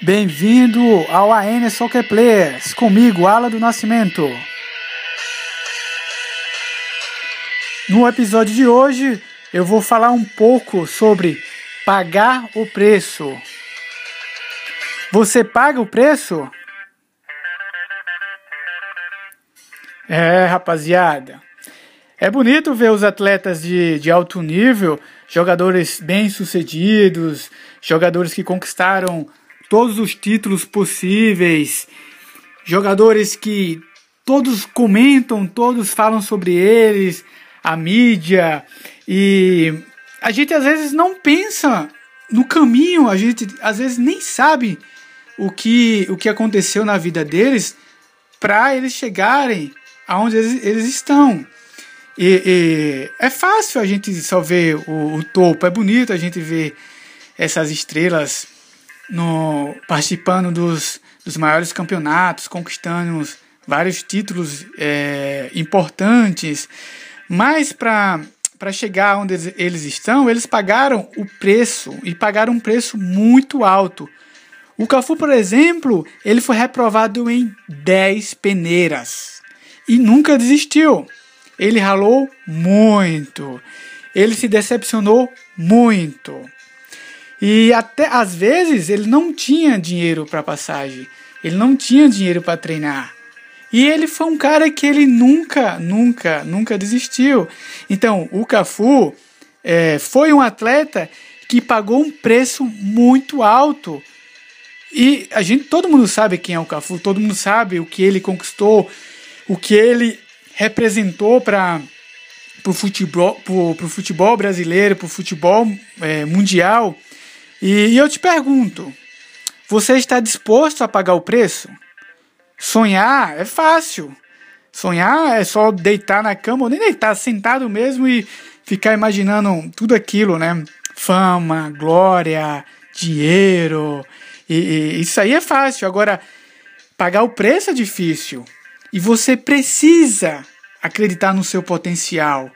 Bem-vindo ao AN Soccer Players, comigo, Ala do Nascimento. No episódio de hoje, eu vou falar um pouco sobre pagar o preço. Você paga o preço? É, rapaziada. É bonito ver os atletas de, de alto nível, jogadores bem-sucedidos, jogadores que conquistaram todos os títulos possíveis, jogadores que todos comentam, todos falam sobre eles, a mídia, e a gente às vezes não pensa no caminho, a gente às vezes nem sabe o que, o que aconteceu na vida deles para eles chegarem aonde eles, eles estão. E, e, é fácil a gente só ver o, o, topo, é bonito a gente ver essas estrelas no, participando dos, dos maiores campeonatos, conquistando vários títulos é, importantes, mas para para chegar onde eles estão, eles pagaram o preço e pagaram um preço muito alto. O Cafu, por exemplo, ele foi reprovado em 10 peneiras e nunca desistiu. Ele ralou muito. Ele se decepcionou muito. E até às vezes ele não tinha dinheiro para passagem. Ele não tinha dinheiro para treinar. E ele foi um cara que ele nunca, nunca, nunca desistiu. Então, o Cafu é, foi um atleta que pagou um preço muito alto. E a gente, todo mundo sabe quem é o Cafu, todo mundo sabe o que ele conquistou, o que ele representou para o futebol, pro, pro futebol brasileiro, para o futebol é, mundial. E, e eu te pergunto: você está disposto a pagar o preço? Sonhar é fácil. Sonhar é só deitar na cama, ou nem deitar, sentado mesmo e ficar imaginando tudo aquilo, né? Fama, glória, dinheiro. E, e, isso aí é fácil. Agora, pagar o preço é difícil. E você precisa acreditar no seu potencial.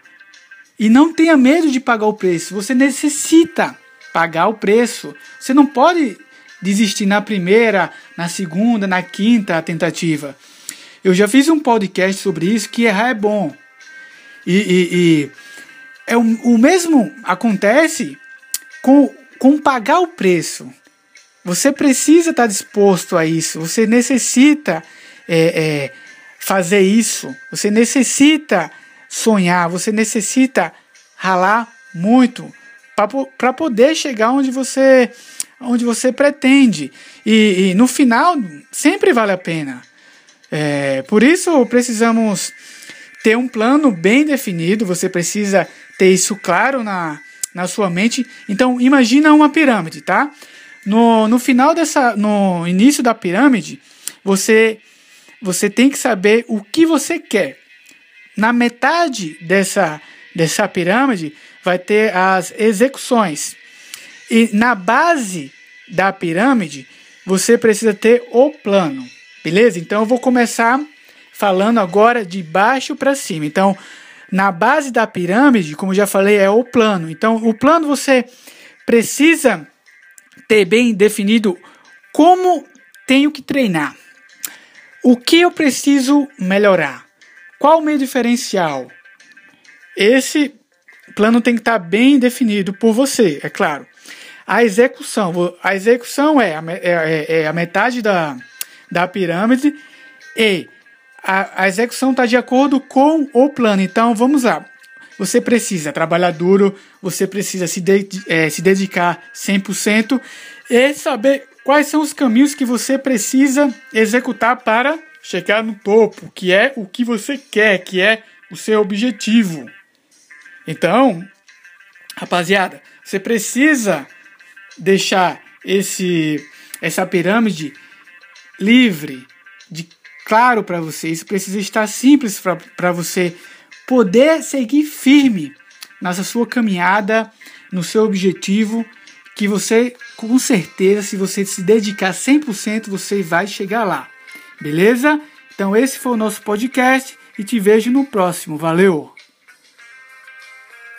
E não tenha medo de pagar o preço. Você necessita pagar o preço. Você não pode desistir na primeira, na segunda, na quinta tentativa. Eu já fiz um podcast sobre isso que errar é bom. E, e, e é o, o, mesmo acontece com, com pagar o preço. Você precisa estar disposto a isso. Você necessita é, é, fazer isso. Você necessita sonhar. Você necessita ralar muito para poder chegar onde você onde você pretende. E, e no final, sempre vale a pena. É, por isso, precisamos ter um plano bem definido, você precisa ter isso claro na, na sua mente. Então, imagina uma pirâmide, tá? No, no final dessa, no início da pirâmide, você, você tem que saber o que você quer. Na metade dessa, dessa pirâmide, vai ter as execuções. E na base da pirâmide, você precisa ter o plano, beleza? Então eu vou começar falando agora de baixo para cima. Então, na base da pirâmide, como já falei, é o plano. Então, o plano você precisa ter bem definido como tenho que treinar. O que eu preciso melhorar? Qual o meu diferencial? Esse plano tem que estar bem definido por você, é claro. A execução, a execução é a, é, é, é a metade da, da pirâmide e a, a execução está de acordo com o plano. Então vamos lá. Você precisa trabalhar duro, você precisa se, de, é, se dedicar 100% e saber quais são os caminhos que você precisa executar para chegar no topo, que é o que você quer, que é o seu objetivo. Então, rapaziada, você precisa deixar esse essa pirâmide livre, de claro para você. Isso precisa estar simples para você poder seguir firme nessa sua caminhada, no seu objetivo, que você com certeza, se você se dedicar 100%, você vai chegar lá. Beleza? Então esse foi o nosso podcast e te vejo no próximo. Valeu!